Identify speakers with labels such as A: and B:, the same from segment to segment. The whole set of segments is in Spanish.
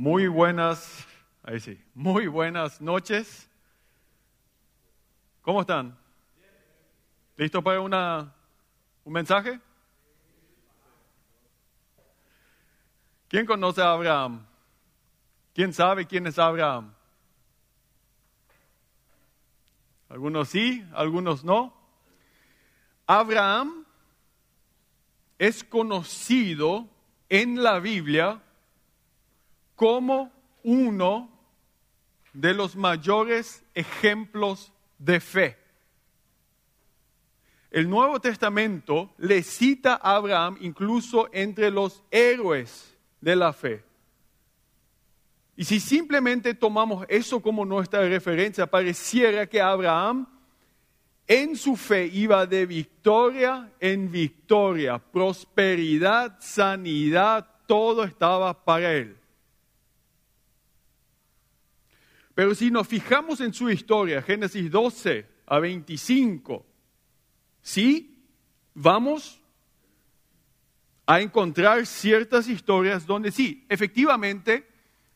A: Muy buenas, ahí sí, muy buenas noches. ¿Cómo están? ¿Listo para una, un mensaje? ¿Quién conoce a Abraham? ¿Quién sabe quién es Abraham? Algunos sí, algunos no. Abraham es conocido en la Biblia como uno de los mayores ejemplos de fe. El Nuevo Testamento le cita a Abraham incluso entre los héroes de la fe. Y si simplemente tomamos eso como nuestra referencia, pareciera que Abraham en su fe iba de victoria en victoria, prosperidad, sanidad, todo estaba para él. Pero si nos fijamos en su historia, Génesis 12 a 25, sí, vamos a encontrar ciertas historias donde sí, efectivamente,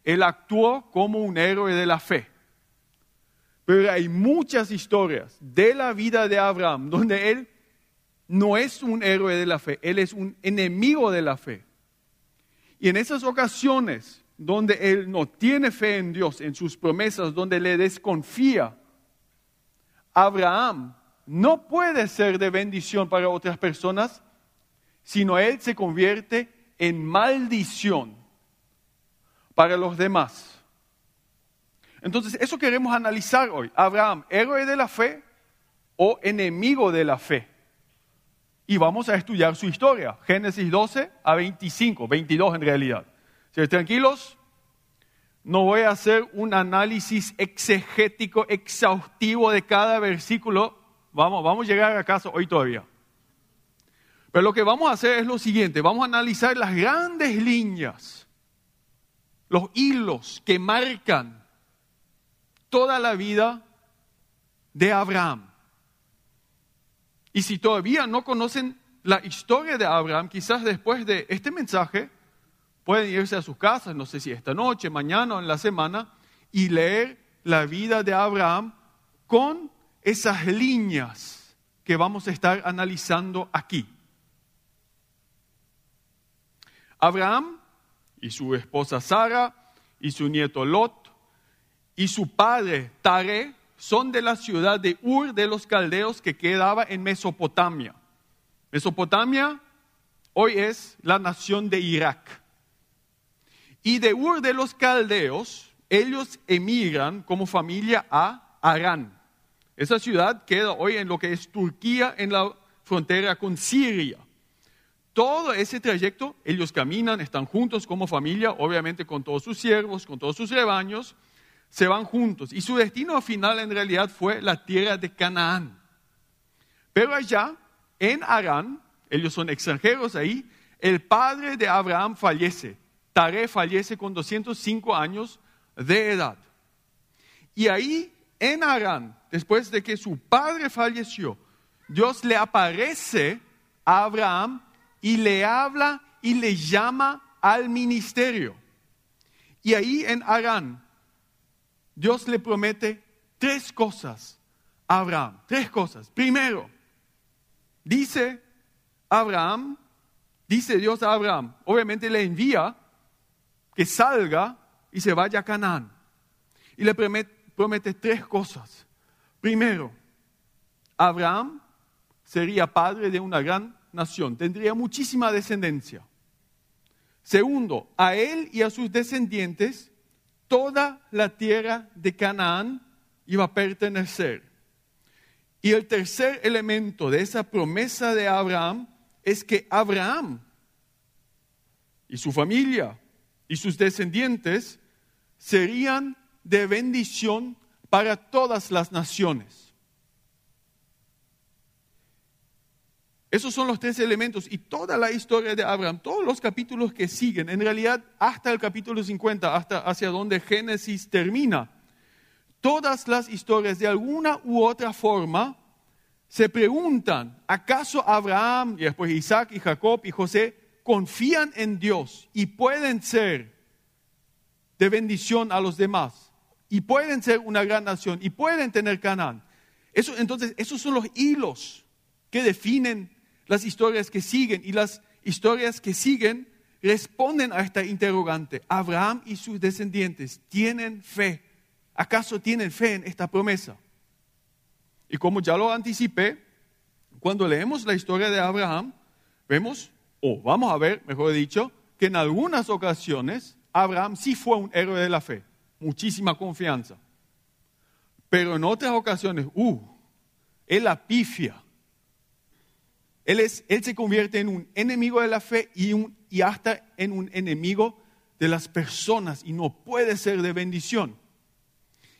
A: él actuó como un héroe de la fe. Pero hay muchas historias de la vida de Abraham donde él no es un héroe de la fe, él es un enemigo de la fe. Y en esas ocasiones donde él no tiene fe en Dios, en sus promesas, donde le desconfía, Abraham no puede ser de bendición para otras personas, sino él se convierte en maldición para los demás. Entonces, eso queremos analizar hoy. Abraham, héroe de la fe o enemigo de la fe. Y vamos a estudiar su historia. Génesis 12 a 25, 22 en realidad. Tranquilos, no voy a hacer un análisis exegético exhaustivo de cada versículo. Vamos, vamos a llegar a casa hoy todavía. Pero lo que vamos a hacer es lo siguiente, vamos a analizar las grandes líneas, los hilos que marcan toda la vida de Abraham. Y si todavía no conocen la historia de Abraham, quizás después de este mensaje Pueden irse a sus casas, no sé si esta noche, mañana o en la semana, y leer la vida de Abraham con esas líneas que vamos a estar analizando aquí. Abraham y su esposa Sara y su nieto Lot y su padre Tare son de la ciudad de Ur de los Caldeos que quedaba en Mesopotamia. Mesopotamia hoy es la nación de Irak. Y de Ur de los Caldeos, ellos emigran como familia a Arán. Esa ciudad queda hoy en lo que es Turquía, en la frontera con Siria. Todo ese trayecto, ellos caminan, están juntos como familia, obviamente con todos sus siervos, con todos sus rebaños, se van juntos. Y su destino final en realidad fue la tierra de Canaán. Pero allá, en Arán, ellos son extranjeros ahí, el padre de Abraham fallece Tare fallece con 205 años de edad. Y ahí en Arán, después de que su padre falleció, Dios le aparece a Abraham y le habla y le llama al ministerio. Y ahí en Arán, Dios le promete tres cosas a Abraham. Tres cosas. Primero, dice Abraham, dice Dios a Abraham, obviamente le envía que salga y se vaya a Canaán. Y le promete, tres cosas. Primero, Abraham sería padre de una gran nación, tendría muchísima descendencia. Segundo, a él y a sus descendientes toda la tierra de Canaán iba a pertenecer. Y el tercer elemento de esa promesa de Abraham es que Abraham y su familia y sus descendientes serían de bendición para todas las naciones. Esos son los tres elementos y toda la historia de Abraham, todos los capítulos que siguen, en realidad hasta el capítulo 50, hasta hacia donde Génesis termina, todas las historias de alguna u otra forma se preguntan, ¿acaso Abraham y después Isaac y Jacob y José confían en Dios y pueden ser de bendición a los demás. Y pueden ser una gran nación y pueden tener Canaán. Eso, entonces, esos son los hilos que definen las historias que siguen. Y las historias que siguen responden a esta interrogante. Abraham y sus descendientes tienen fe. ¿Acaso tienen fe en esta promesa? Y como ya lo anticipé, cuando leemos la historia de Abraham, vemos, o vamos a ver, mejor dicho, que en algunas ocasiones Abraham sí fue un héroe de la fe, muchísima confianza. Pero en otras ocasiones, uh, él la pifia. Él, es, él se convierte en un enemigo de la fe y, un, y hasta en un enemigo de las personas y no puede ser de bendición.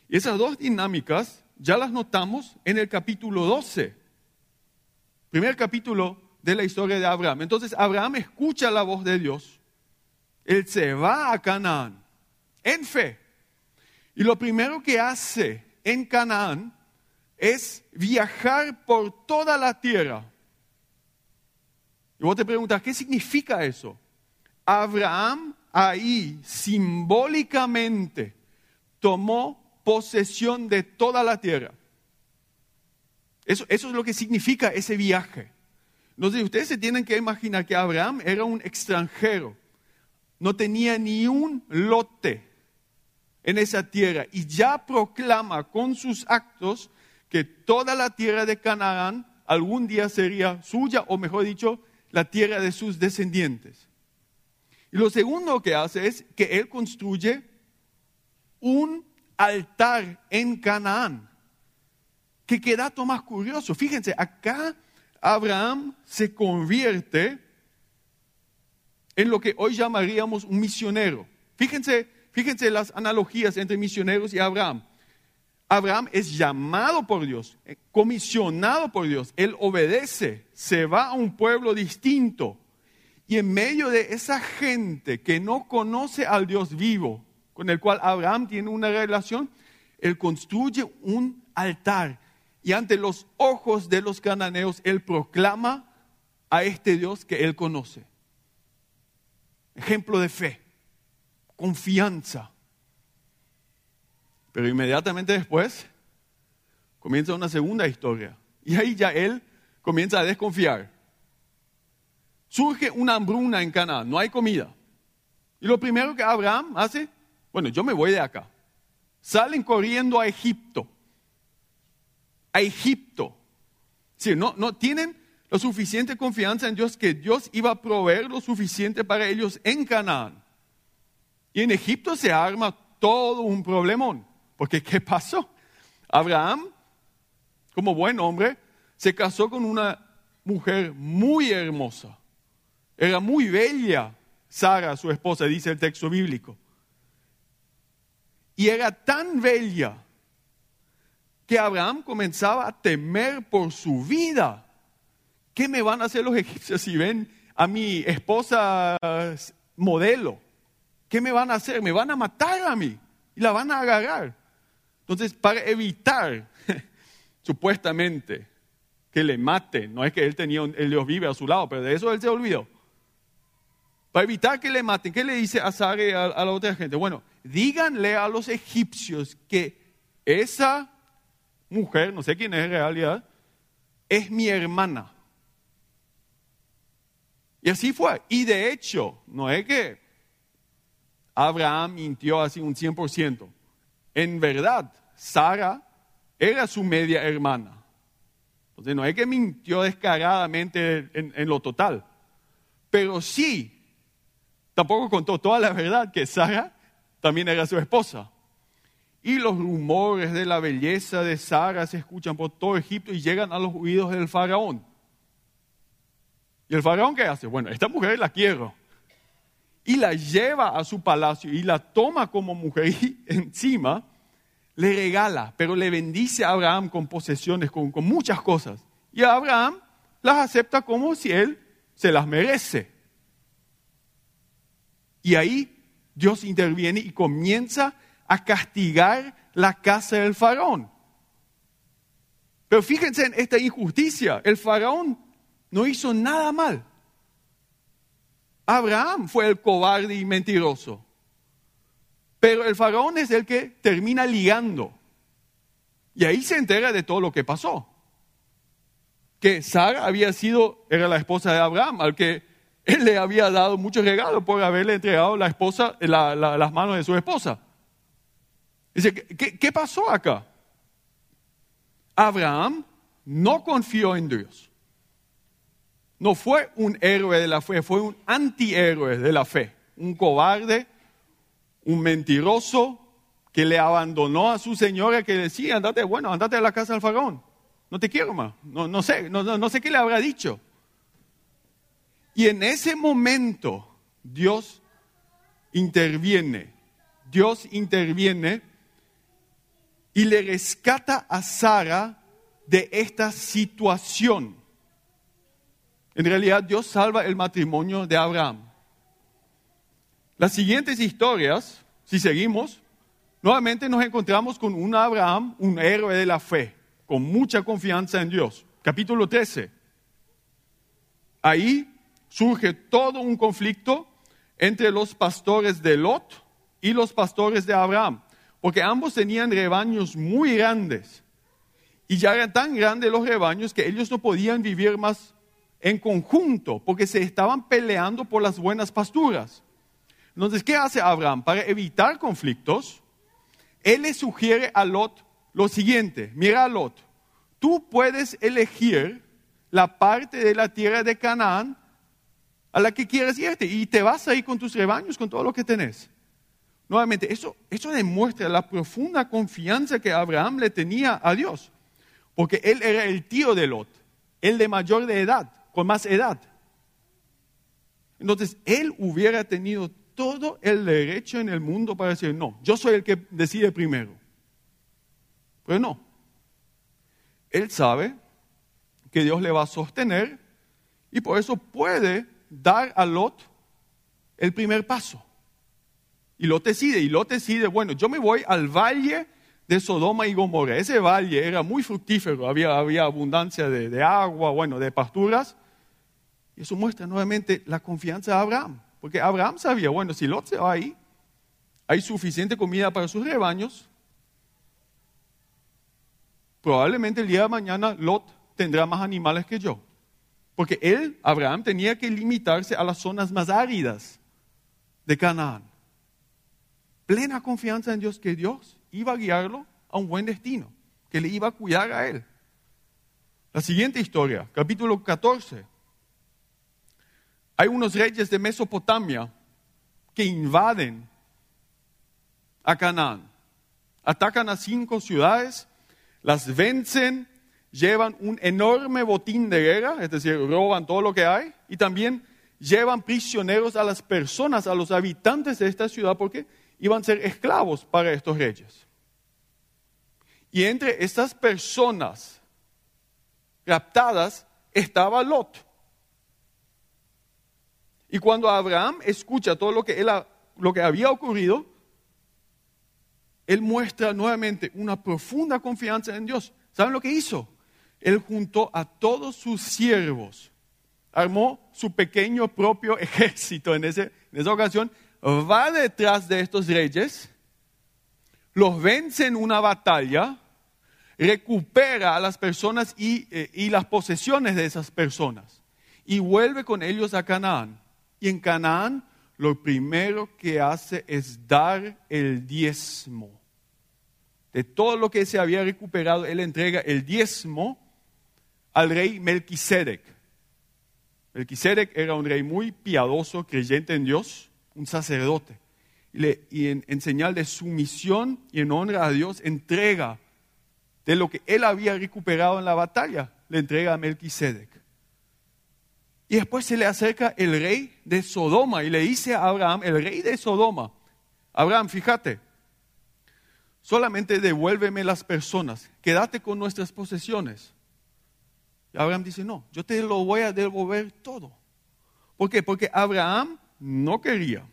A: Y esas dos dinámicas ya las notamos en el capítulo 12, primer capítulo de la historia de Abraham. Entonces Abraham escucha la voz de Dios, él se va a Canaán en fe. Y lo primero que hace en Canaán es viajar por toda la tierra. Y vos te preguntas, ¿qué significa eso? Abraham ahí simbólicamente tomó posesión de toda la tierra. Eso, eso, es lo que significa ese viaje. Entonces ustedes se tienen que imaginar que Abraham era un extranjero, no tenía ni un lote en esa tierra y ya proclama con sus actos que toda la tierra de Canaán algún día sería suya, o mejor dicho, la tierra de sus descendientes. Y lo segundo que hace es que él construye un altar en Canaán. Que queda más curioso. Fíjense, acá Abraham se convierte en lo que hoy llamaríamos un misionero. Fíjense, fíjense las analogías entre misioneros y Abraham. Abraham es llamado por Dios, eh, comisionado por Dios. Él obedece, se va a un pueblo distinto. Y en medio de esa gente que no conoce al Dios vivo, con el cual Abraham tiene una relación, él construye un altar y ante los ojos de los cananeos él proclama a este Dios que él conoce. Ejemplo de fe, confianza. Pero inmediatamente después comienza una segunda historia y ahí ya él comienza a desconfiar. Surge una hambruna en Canaán, no hay comida. Y lo primero que Abraham hace bueno, yo me voy de acá. Salen corriendo a Egipto. A Egipto. Sí, no, no tienen la suficiente confianza en Dios que Dios iba a proveer lo suficiente para ellos en Canaán. Y en Egipto se arma todo un problemón. Porque ¿qué pasó? Abraham, como buen hombre, se casó con una mujer muy hermosa. Era muy bella Sara, su esposa, dice el texto bíblico. Y era tan bella que Abraham comenzaba a temer por su vida. ¿Qué me van a hacer los egipcios si ven a mi esposa modelo? ¿Qué me van a hacer? Me van a matar a mí y la van a agarrar. Entonces, para evitar supuestamente que le maten, no es que él tenía el Dios vive a su lado, pero de eso él se olvidó. Para evitar que le maten, ¿qué le dice a Sara y a, a la otra gente? Bueno, díganle a los egipcios que esa mujer, no sé quién es en realidad, es mi hermana. Y así fue. Y de hecho, no es que Abraham mintió así un 100%. En verdad, Sara era su media hermana. Entonces, no es que mintió descaradamente en, en lo total. Pero sí, tampoco contó toda la verdad que Sara también era su esposa. Y los rumores de la belleza de Sara se escuchan por todo Egipto y llegan a los oídos del faraón. ¿Y el faraón qué hace? Bueno, esta mujer la quiero. Y la lleva a su palacio y la toma como mujer y encima le regala, pero le bendice a Abraham con posesiones, con, con muchas cosas. Y Abraham las acepta como si él se las merece. Y ahí Dios interviene y comienza a castigar la casa del faraón. Pero fíjense en esta injusticia. El faraón no hizo nada mal. Abraham fue el cobarde y mentiroso. Pero el faraón es el que termina ligando. Y ahí se entera de todo lo que pasó. Que Sara había sido, era la esposa de Abraham, al que él le había dado muchos regalos por haberle entregado la esposa, las manos de su esposa. Dice, ¿qué, ¿qué pasó acá? Abraham no confió en Dios. No fue un héroe de la fe, fue un antihéroe de la fe, un cobarde, un mentiroso que le abandonó a su señora que decía, andate, bueno, andate a la casa del faraón, no te quiero más, no, no sé, no, no sé qué le habrá dicho. Y en ese momento Dios interviene, Dios interviene y le rescata a Sara de esta situación. En realidad Dios salva el matrimonio de Abraham. Las siguientes historias, si seguimos, nuevamente nos encontramos con un Abraham, un héroe de la fe, con mucha confianza en Dios. Capítulo 13. Ahí surge todo un conflicto entre los pastores de Lot y los pastores de Abraham, porque ambos tenían rebaños muy grandes. Y ya eran tan grandes los rebaños que ellos no podían vivir más en conjunto, porque se estaban peleando por las buenas pasturas. Entonces, ¿qué hace Abraham? Para evitar conflictos, él le sugiere a Lot lo siguiente, mira Lot, tú puedes elegir la parte de la tierra de Canaán a la que quieres irte y te vas a ir con tus rebaños, con todo lo que tenés. Nuevamente, eso, eso demuestra la profunda confianza que Abraham le tenía a Dios, porque él era el tío de Lot, el de mayor de edad con más edad. Entonces, él hubiera tenido todo el derecho en el mundo para decir, no, yo soy el que decide primero. Pero no. Él sabe que Dios le va a sostener y por eso puede dar a Lot el primer paso. Y Lot decide, y Lot decide, bueno, yo me voy al valle de Sodoma y Gomorra. Ese valle era muy fructífero, había, había abundancia de, de agua, bueno, de pasturas. Y eso muestra nuevamente la confianza de Abraham. Porque Abraham sabía, bueno, si Lot se va ahí, hay suficiente comida para sus rebaños. Probablemente el día de mañana Lot tendrá más animales que yo. Porque él, Abraham, tenía que limitarse a las zonas más áridas de Canaán. Plena confianza en Dios que Dios iba a guiarlo a un buen destino, que le iba a cuidar a él. La siguiente historia, capítulo 14. Hay unos reyes de Mesopotamia que invaden a Canaán. Atacan a cinco ciudades, las vencen, llevan un enorme botín de guerra, es decir, roban todo lo que hay, y también llevan prisioneros a las personas, a los habitantes de esta ciudad, porque iban a ser esclavos para estos reyes. Y entre estas personas raptadas estaba Lot. Y cuando Abraham escucha todo lo que, él, lo que había ocurrido, él muestra nuevamente una profunda confianza en Dios. ¿Saben lo que hizo? Él juntó a todos sus siervos, armó su pequeño propio ejército en, ese, en esa ocasión, va detrás de estos reyes, los vence en una batalla, recupera a las personas y, eh, y las posesiones de esas personas y vuelve con ellos a Canaán. Y en Canaán lo primero que hace es dar el diezmo. De todo lo que se había recuperado, él entrega el diezmo al rey Melquisedec. Melquisedec era un rey muy piadoso, creyente en Dios, un sacerdote. Y, en, en señal de sumisión y en honra a Dios, entrega de lo que él había recuperado en la batalla, le entrega a Melquisedec. Y después se le acerca el rey de Sodoma y le dice a Abraham, el rey de Sodoma, Abraham, fíjate, solamente devuélveme las personas, quédate con nuestras posesiones. Y Abraham dice, no, yo te lo voy a devolver todo. ¿Por qué? Porque Abraham no quería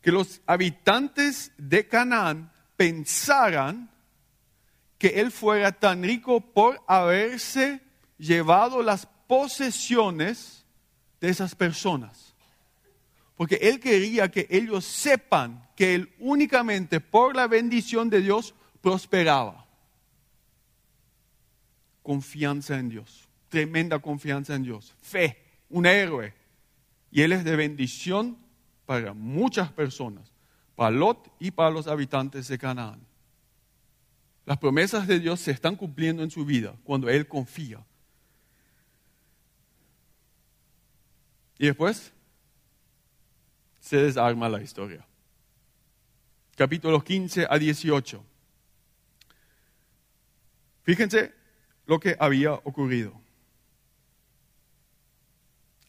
A: que los habitantes de Canaán pensaran que él fuera tan rico por haberse llevado las posesiones de esas personas. Porque él quería que ellos sepan que él únicamente por la bendición de Dios prosperaba. Confianza en Dios, tremenda confianza en Dios, fe, un héroe. Y él es de bendición para muchas personas, para Lot y para los habitantes de Canaán. Las promesas de Dios se están cumpliendo en su vida cuando él confía. Y después se desarma la historia. Capítulos 15 a 18. Fíjense lo que había ocurrido.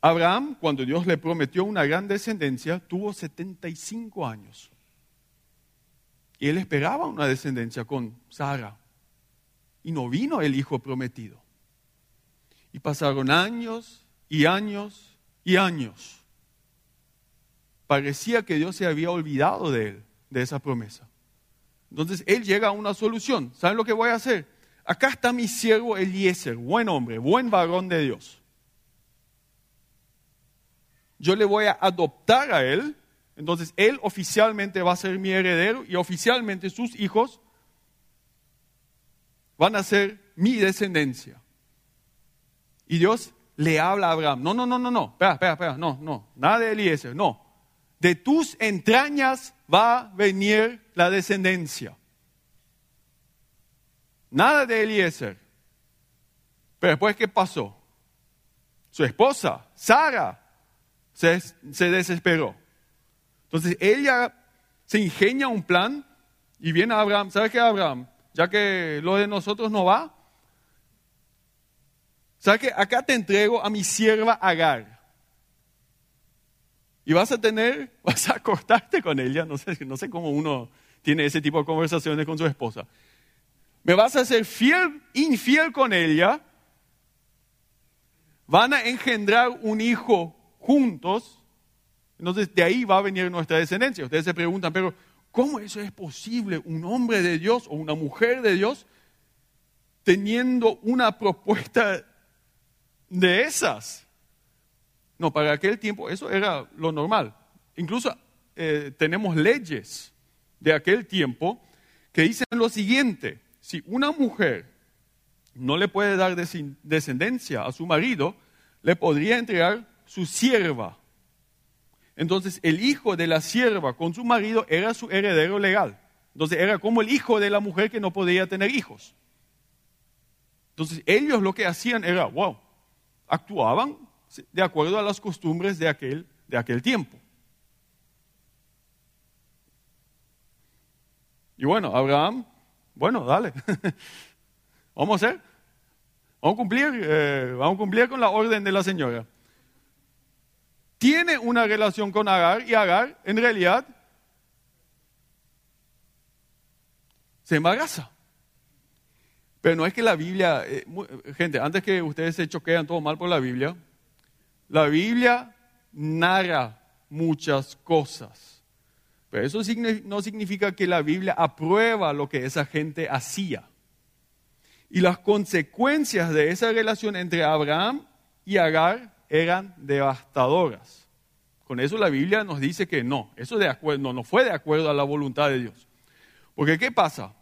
A: Abraham, cuando Dios le prometió una gran descendencia, tuvo 75 años. Y él esperaba una descendencia con Sara. Y no vino el hijo prometido. Y pasaron años y años y años. Parecía que Dios se había olvidado de él, de esa promesa. Entonces él llega a una solución. ¿Saben lo que voy a hacer? Acá está mi siervo Eliezer, buen hombre, buen varón de Dios. Yo le voy a adoptar a él, entonces él oficialmente va a ser mi heredero y oficialmente sus hijos van a ser mi descendencia. Y Dios le habla a Abraham, no, no, no, no, no, espera, espera, espera, no, no, nada de Eliezer, no. De tus entrañas va a venir la descendencia. Nada de Eliezer. Pero después, ¿qué pasó? Su esposa, Sara, se, se desesperó. Entonces ella se ingenia un plan y viene a Abraham. ¿Sabes qué, Abraham? Ya que lo de nosotros no va, ¿Sabes que acá te entrego a mi sierva Agar? Y vas a tener, vas a acostarte con ella, no sé, no sé cómo uno tiene ese tipo de conversaciones con su esposa. Me vas a ser fiel, infiel con ella, van a engendrar un hijo juntos, entonces de ahí va a venir nuestra descendencia. Ustedes se preguntan, pero ¿cómo eso es posible? Un hombre de Dios o una mujer de Dios teniendo una propuesta de esas. No, para aquel tiempo eso era lo normal. Incluso eh, tenemos leyes de aquel tiempo que dicen lo siguiente, si una mujer no le puede dar descendencia a su marido, le podría entregar su sierva. Entonces el hijo de la sierva con su marido era su heredero legal. Entonces era como el hijo de la mujer que no podía tener hijos. Entonces ellos lo que hacían era, wow, actuaban de acuerdo a las costumbres de aquel, de aquel tiempo. Y bueno, Abraham, bueno, dale, vamos a hacer, vamos a cumplir, eh, vamos a cumplir con la orden de la señora. Tiene una relación con Agar y Agar en realidad se embaraza. Pero no es que la Biblia, eh, gente, antes que ustedes se choquean todo mal por la Biblia, la Biblia narra muchas cosas. Pero eso no significa que la Biblia aprueba lo que esa gente hacía. Y las consecuencias de esa relación entre Abraham y Agar eran devastadoras. Con eso la Biblia nos dice que no, eso no, fue de acuerdo a la voluntad de Dios. Porque ¿qué pasa?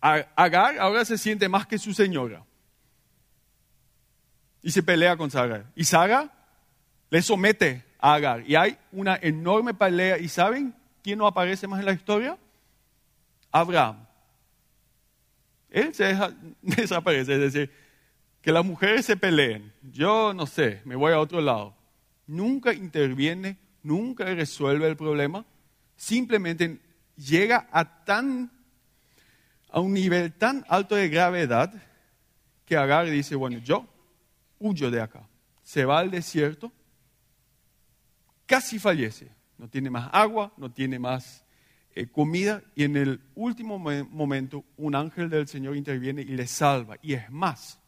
A: Agar ahora se siente más que su señora. Y se pelea con Sara. Y Sara le somete a Agar. Y hay una enorme pelea. ¿Y saben quién no aparece más en la historia? Abraham. Él se desaparece. Es decir, que las mujeres se peleen. Yo no sé, me voy a otro lado. Nunca interviene, nunca resuelve el problema. Simplemente llega a tan a un nivel tan alto de gravedad que Agar dice, bueno, yo huyo de acá. Se va al desierto, casi fallece, no tiene más agua, no tiene más eh, comida y en el último momento un ángel del Señor interviene y le salva. Y es más,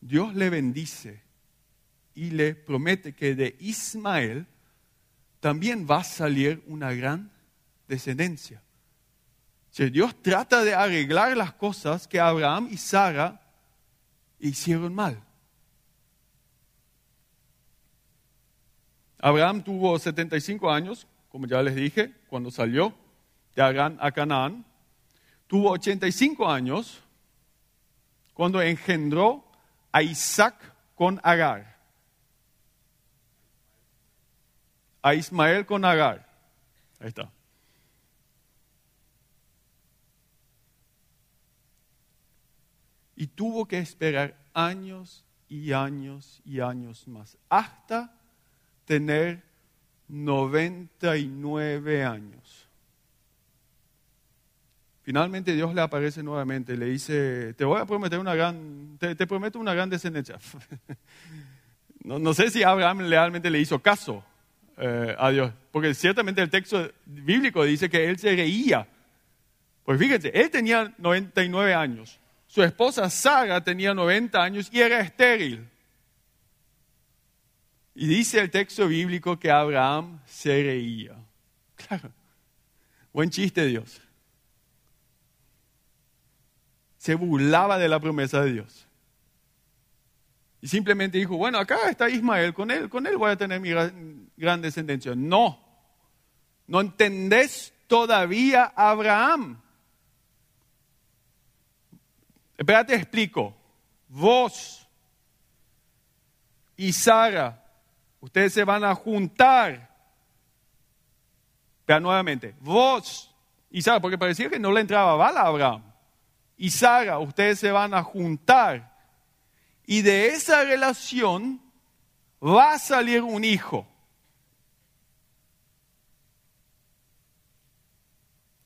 A: Dios le bendice y le promete que de Ismael también va a salir una gran descendencia. Dios trata de arreglar las cosas que Abraham y Sara hicieron mal. Abraham tuvo 75 años como ya les dije, cuando salió de Arán a Canaán. Tuvo 85 años cuando engendró a Isaac con Agar. A Ismael con Agar. Ahí está. Y tuvo que esperar años y años y años más, hasta tener 99 años. Finalmente Dios le aparece nuevamente y le dice, te voy a prometer una gran, te, prometo una gran descendencia. no, sé si Abraham realmente le hizo caso eh, a Dios, porque ciertamente el texto bíblico dice que él se reía. Pues fíjense, él tenía 99 años, su esposa Sara tenía 90 años y era estéril. Y dice el texto bíblico que Abraham se reía. Claro, buen chiste Dios se burlaba de la promesa de Dios. Y simplemente dijo, bueno, acá está Ismael, con él, con él voy a tener mi gran, descendencia. No, no entendés todavía a Abraham. Espérate, explico. Vos y Sara, ustedes se van a juntar. Pero nuevamente, vos y Sara, porque parecía que no le entraba bala a Abraham y Sara, ustedes se van a juntar y de esa relación va a salir un hijo.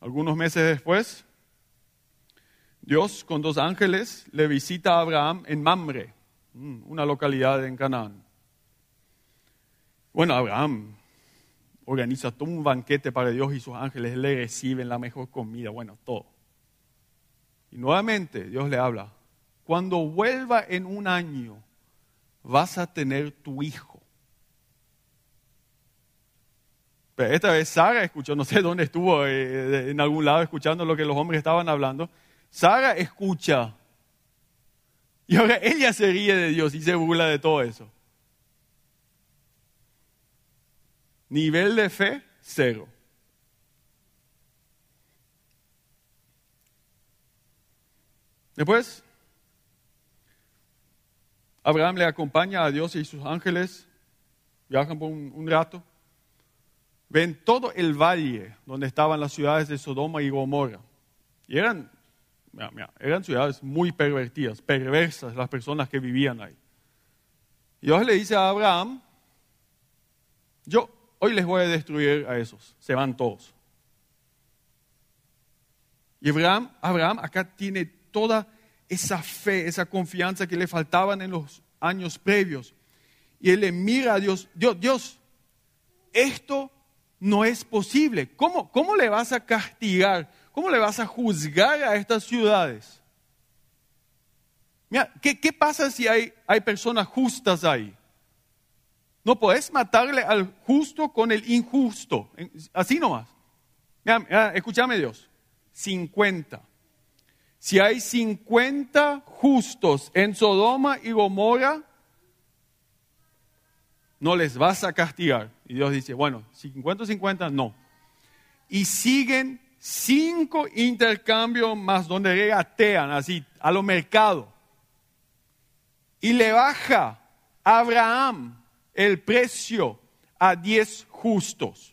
A: Algunos meses después, Dios con dos ángeles le visita a Abraham en Mamre, mm, una localidad en Canaán. Bueno, Abraham organiza todo un banquete para Dios y sus ángeles le reciben la mejor comida, bueno, todo. Y nuevamente Dios le habla, cuando vuelva en un año, vas a tener tu hijo. Pero esta vez Sara escuchó, no sé dónde estuvo, eh, en algún lado escuchando lo que los hombres estaban hablando. Sara escucha. Y ahora ella se ríe de Dios y se burla de todo eso. Nivel de fe, cero. Después, Abraham le acompaña a Dios y sus ángeles, viajan por un, rato, ven todo el valle donde estaban las ciudades de Sodoma y Gomorra. Y eran, eran ciudades muy pervertidas, perversas las personas que vivían ahí. Dios le dice a Abraham, yo hoy les voy a destruir a esos, se van todos. Y Abraham, Abraham acá tiene toda esa fe, esa confianza que le faltaban en los años previos. Y él le mira a Dios, Dios, Dios, esto no es posible. ¿Cómo, cómo le vas a castigar? ¿Cómo le vas a juzgar a estas ciudades? Mira, ¿qué, pasa si hay, hay personas justas ahí? No puedes matarle al justo con el injusto. Así nomás. Mira, escúchame Dios. 50. Si hay 50 justos en Sodoma y Gomorra, no les vas a castigar. Y Dios dice, bueno, 50 50, no. Y siguen cinco intercambios más donde regatean así a lo mercado. Y le baja Abraham el precio a 10 justos.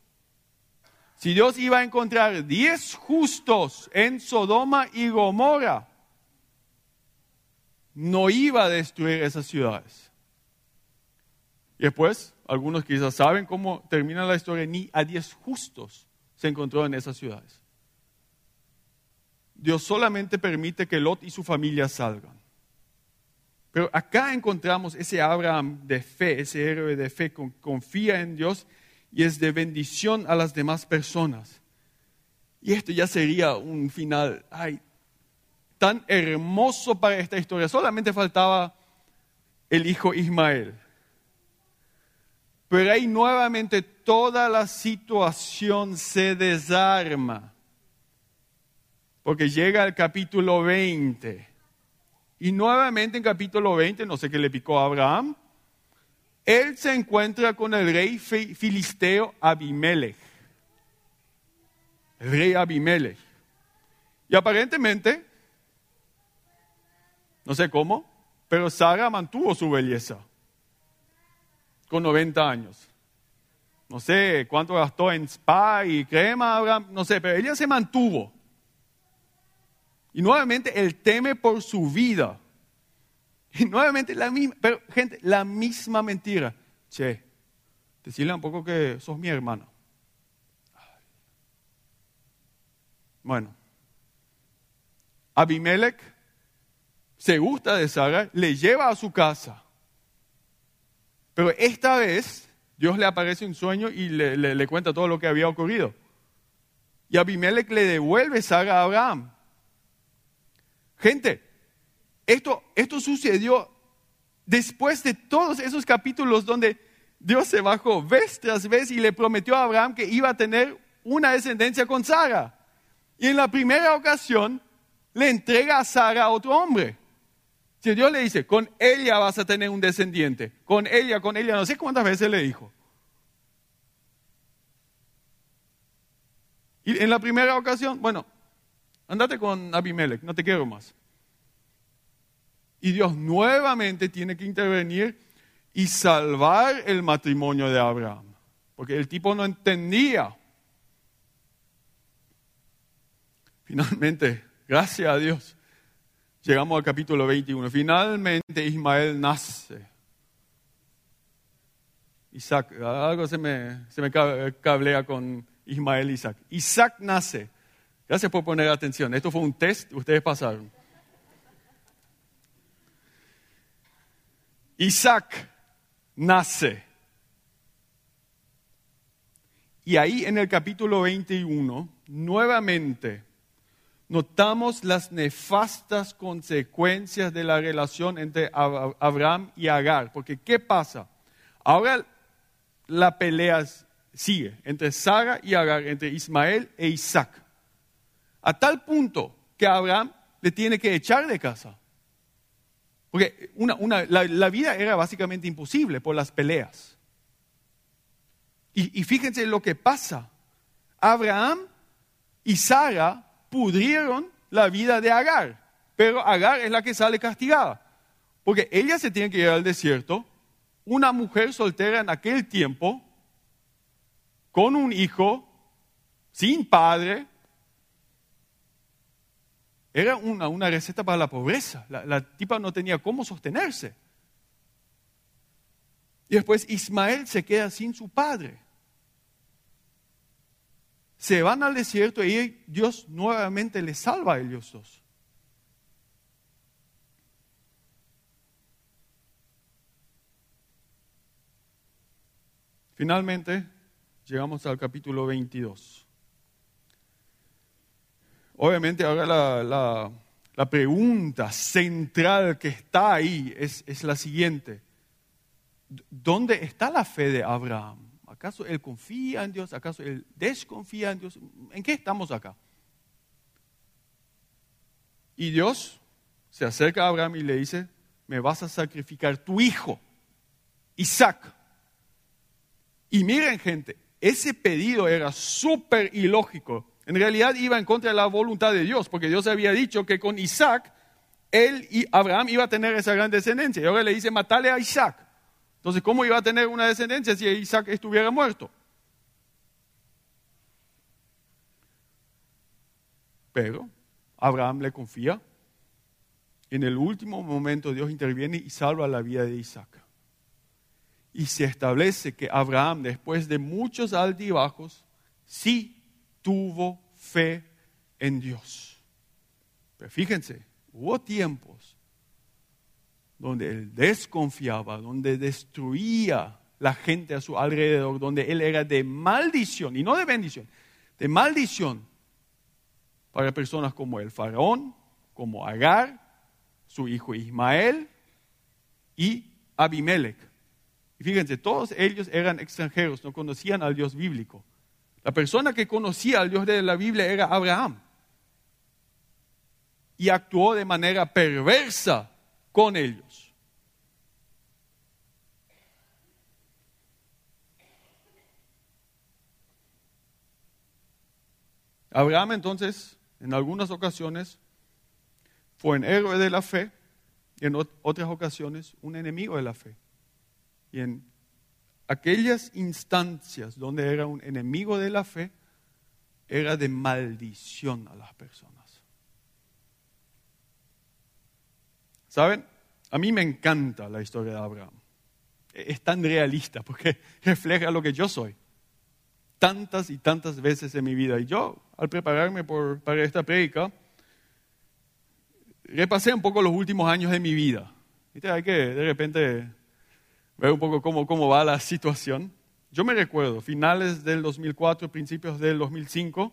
A: Si Dios iba a encontrar diez justos en Sodoma y Gomorra, no iba a destruir esas ciudades. Y después, algunos quizás saben cómo termina la historia, ni a diez justos se encontró en esas ciudades. Dios solamente permite que Lot y su familia salgan. Pero acá encontramos ese Abraham de fe, ese héroe de fe, que confía en Dios y es de bendición a las demás personas. Y esto ya sería un final ay, tan hermoso para esta historia. Solamente faltaba el hijo Ismael. Pero ahí nuevamente toda la situación se desarma. Porque llega el capítulo 20. Y nuevamente en capítulo 20, no sé qué le picó a Abraham, él se encuentra con el rey filisteo Abimelech. el rey Abimelech. Y aparentemente, no sé cómo, pero Sara mantuvo su belleza con 90 años. No sé cuánto gastó en spa y crema, no sé, pero ella se mantuvo. Y nuevamente él teme por su vida. Y nuevamente la misma, pero gente, la misma mentira. Che, decirle un poco que sos mi hermano. Bueno, Abimelech se gusta de Sara, le lleva a su casa. Pero esta vez Dios le aparece un sueño y le, cuenta todo lo que había ocurrido. Y Abimelech le devuelve Sara a Abraham. Gente, esto, esto sucedió después de todos esos capítulos donde Dios se bajó vez tras vez y le prometió a Abraham que iba a tener una descendencia con Sara. Y en la primera ocasión le entrega a Sara a otro hombre. Si Dios le dice, con ella vas a tener un descendiente, con ella, con ella, no sé cuántas veces le dijo. Y en la primera ocasión, bueno, andate con Abimelech, no te quiero más. Y Dios nuevamente tiene que intervenir y salvar el matrimonio de Abraham, porque el tipo no entendía. Finalmente, gracias a Dios, llegamos al capítulo 21. Finalmente Ismael nace. Isaac, algo se me, se me cablea con Ismael Isaac. Isaac nace. Gracias por poner atención. Esto fue un test, ustedes pasaron. Isaac nace. Y ahí en el capítulo 21, nuevamente notamos las nefastas consecuencias de la relación entre Abraham y Agar. Porque ¿qué pasa? Ahora la pelea sigue entre Sara y Agar, entre Ismael e Isaac. A tal punto que Abraham le tiene que echar de casa. Porque la, vida era básicamente imposible por las peleas. Y, y fíjense lo que pasa. Abraham y Sara pudrieron la vida de Agar, pero Agar es la que sale castigada, porque ella se tiene que ir al desierto, una mujer soltera en aquel tiempo, con un hijo, sin padre, era una, una receta para la pobreza. La, la tipa no tenía cómo sostenerse. Y después Ismael se queda sin su padre se van al desierto y Dios nuevamente les salva a ellos dos. Finalmente, llegamos al capítulo 22. Obviamente ahora la, la, pregunta central que está ahí es, es la siguiente. ¿Dónde está la fe de Abraham? ¿Acaso él confía en Dios? ¿Acaso él desconfía en Dios? ¿En qué estamos acá? Y Dios se acerca a Abraham y le dice, me vas a sacrificar tu hijo, Isaac. Y miren gente, ese pedido era súper ilógico. En realidad iba en contra de la voluntad de Dios, porque Dios había dicho que con Isaac, él y Abraham iba a tener esa gran descendencia. Y ahora le dice, matale a Isaac. Entonces, ¿cómo iba a tener una descendencia si Isaac estuviera muerto? Pero Abraham le confía. En el último momento Dios interviene y salva la vida de Isaac. Y se establece que Abraham, después de muchos altibajos, sí tuvo fe en Dios. Pero fíjense, hubo tiempos donde él desconfiaba, donde destruía la gente a su alrededor, donde él era de maldición, y no de bendición, de maldición para personas como el faraón, como Agar, su hijo Ismael y Abimelech. Y fíjense, todos ellos eran extranjeros, no conocían al Dios bíblico. La persona que conocía al Dios de la Biblia era Abraham. Y actuó de manera perversa con ellos. Abraham entonces, en algunas ocasiones, fue un héroe de la fe y en otras ocasiones un enemigo de la fe. Y en aquellas instancias donde era un enemigo de la fe, era de maldición a las personas. ¿Saben? A mí me encanta la historia de Abraham. Es tan realista porque refleja lo que yo soy. Tantas y tantas veces en mi vida. Y yo, al prepararme para esta prédica, repasé un poco los últimos años de mi vida. Hay que de repente ver un poco cómo, cómo va la situación. Yo me recuerdo, finales del 2004, principios del 2005,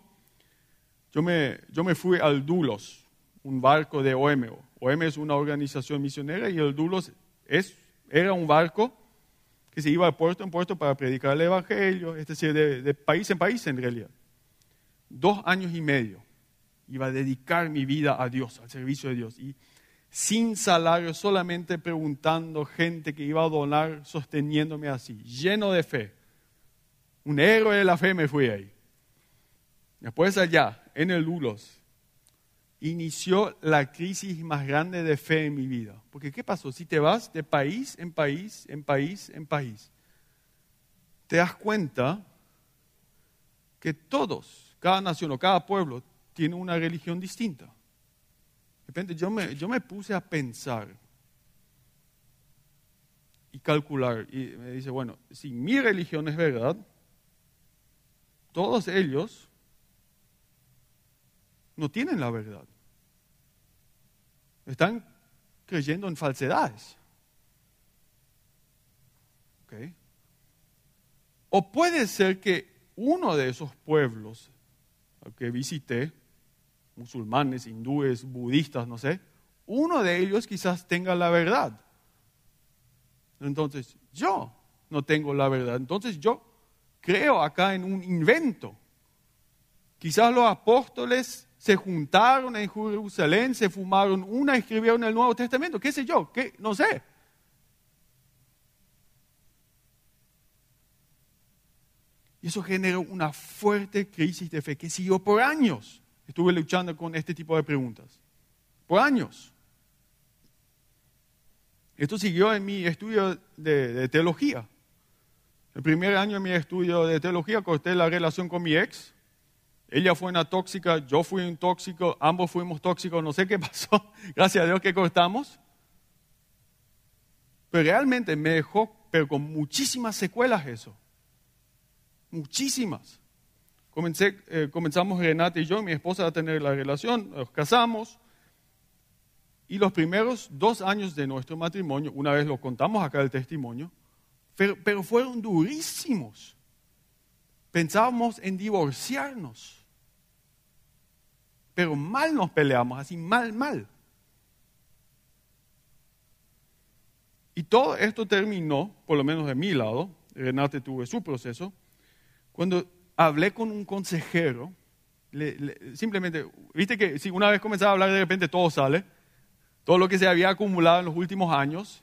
A: yo me, yo me fui al Dulos, un barco de OMO. OM es una organización misionera y el Dulos es, era un barco que se iba de puerto en puerto para predicar el Evangelio, es decir, de, de país en país en realidad. Dos años y medio iba a dedicar mi vida a Dios, al servicio de Dios. Y sin salario, solamente preguntando gente que iba a donar, sosteniéndome así, lleno de fe. Un héroe de la fe me fui ahí. Después allá, en el Lulos, inició la crisis más grande de fe en mi vida. Porque ¿qué pasó? Si te vas de país en país, en país, en país, te das cuenta que todos, cada nación o cada pueblo, tiene una religión distinta. De repente yo me, yo me puse a pensar y calcular y me dice, bueno, si mi religión es verdad, todos ellos no tienen la verdad. Están creyendo en falsedades. O puede ser que uno de esos pueblos que visité, musulmanes, hindúes, budistas, no sé, uno de ellos quizás tenga la verdad. Entonces, yo no tengo la verdad. Entonces, yo creo acá en un invento. Quizás los apóstoles se juntaron en Jerusalén, se fumaron una, escribieron el Nuevo Testamento, qué sé yo, ¿Qué? no sé. Y eso generó una fuerte crisis de fe que siguió por años. Estuve luchando con este tipo de preguntas. Por años. Esto siguió en mi estudio de, teología. El primer año de mi estudio de teología corté la relación con mi ex ella fue una tóxica, yo fui un tóxico, ambos fuimos tóxicos, no sé qué pasó, gracias a Dios que cortamos. Pero realmente me dejó, pero con muchísimas secuelas eso. Muchísimas. Comencé, eh, comenzamos Renata y yo, mi esposa, a tener la relación, nos casamos. Y los primeros dos años de nuestro matrimonio, una vez lo contamos acá el testimonio, pero fueron durísimos. Pensábamos en divorciarnos pero mal nos peleamos, así mal, mal. Y todo esto terminó, por lo menos de mi lado, Renate tuve su proceso, cuando hablé con un consejero, simplemente, viste que si una vez comenzaba a hablar de repente todo sale, todo lo que se había acumulado en los últimos años,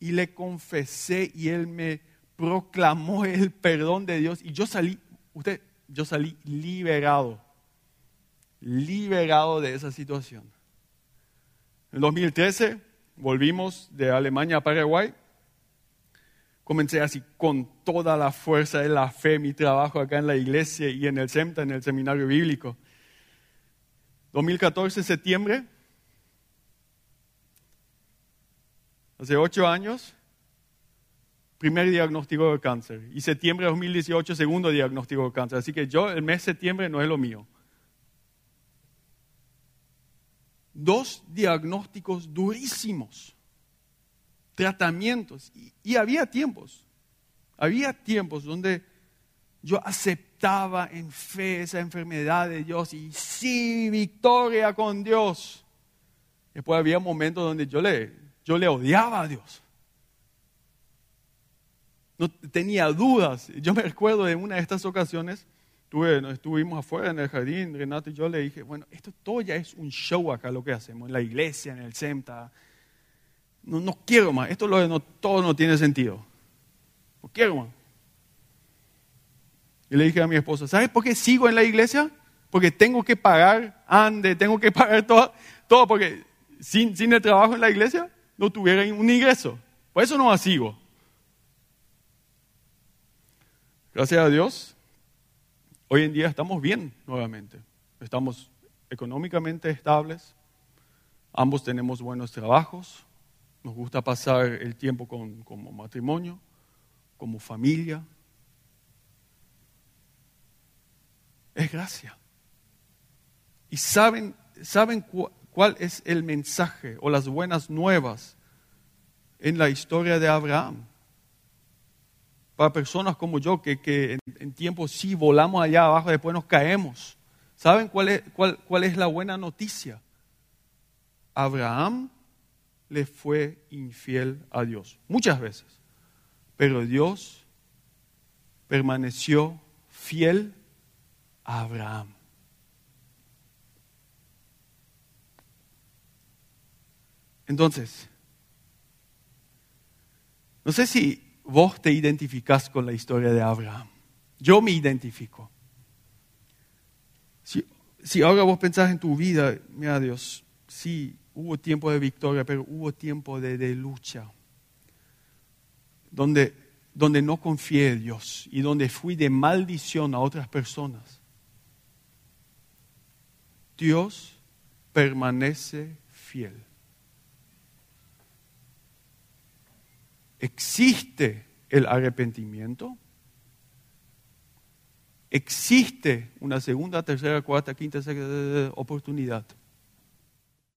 A: y le confesé y él me proclamó el perdón de Dios y yo salí, usted, yo salí liberado liberado de esa situación. En 2013 volvimos de Alemania a Paraguay. Comencé así con toda la fuerza de la fe mi trabajo acá en la iglesia y en el seminario bíblico. 2014, septiembre, hace ocho años, primer diagnóstico de cáncer. Y septiembre de 2018, segundo diagnóstico de cáncer. Así que yo, el mes de septiembre no es lo mío. dos diagnósticos durísimos, tratamientos. Y, había tiempos, había tiempos donde yo aceptaba en fe esa enfermedad de Dios y sí, victoria con Dios. Después había momentos donde yo le, yo le odiaba a Dios. No tenía dudas. Yo me recuerdo de una de estas ocasiones estuvimos afuera en el jardín, Renato y yo le dije, bueno, esto todo ya es un show acá lo que hacemos, en la iglesia, en el CEMTA. No, no quiero más, esto no, todo no tiene sentido. No quiero más. Y le dije a mi esposa, ¿sabes por qué sigo en la iglesia? porque tengo que pagar ande, tengo que pagar todo, todo porque sin, sin el trabajo en la iglesia no tuviera un ingreso. Por eso no sigo. Gracias a Dios, hoy en día estamos bien nuevamente. Estamos económicamente estables, ambos tenemos buenos trabajos, nos gusta pasar el tiempo con, como matrimonio, como familia. Es gracia. Y saben, saben cuál es el mensaje o las buenas nuevas en la historia de Abraham. Para personas como yo que, en, en tiempo sí volamos allá abajo, después nos caemos. ¿Saben cuál es, cuál, cuál es la buena noticia? Abraham le fue infiel a Dios, muchas veces, pero Dios permaneció fiel a Abraham. Entonces, no sé si vos te identificás con la historia de Abraham. Yo me identifico. Si, si ahora vos pensás en tu vida, mira Dios, sí, hubo tiempo de victoria, pero hubo tiempo de, lucha, donde, donde no confié en Dios y donde fui de maldición a otras personas. Dios permanece fiel. existe el arrepentimiento, existe una segunda, tercera, cuarta, quinta, sexta oportunidad.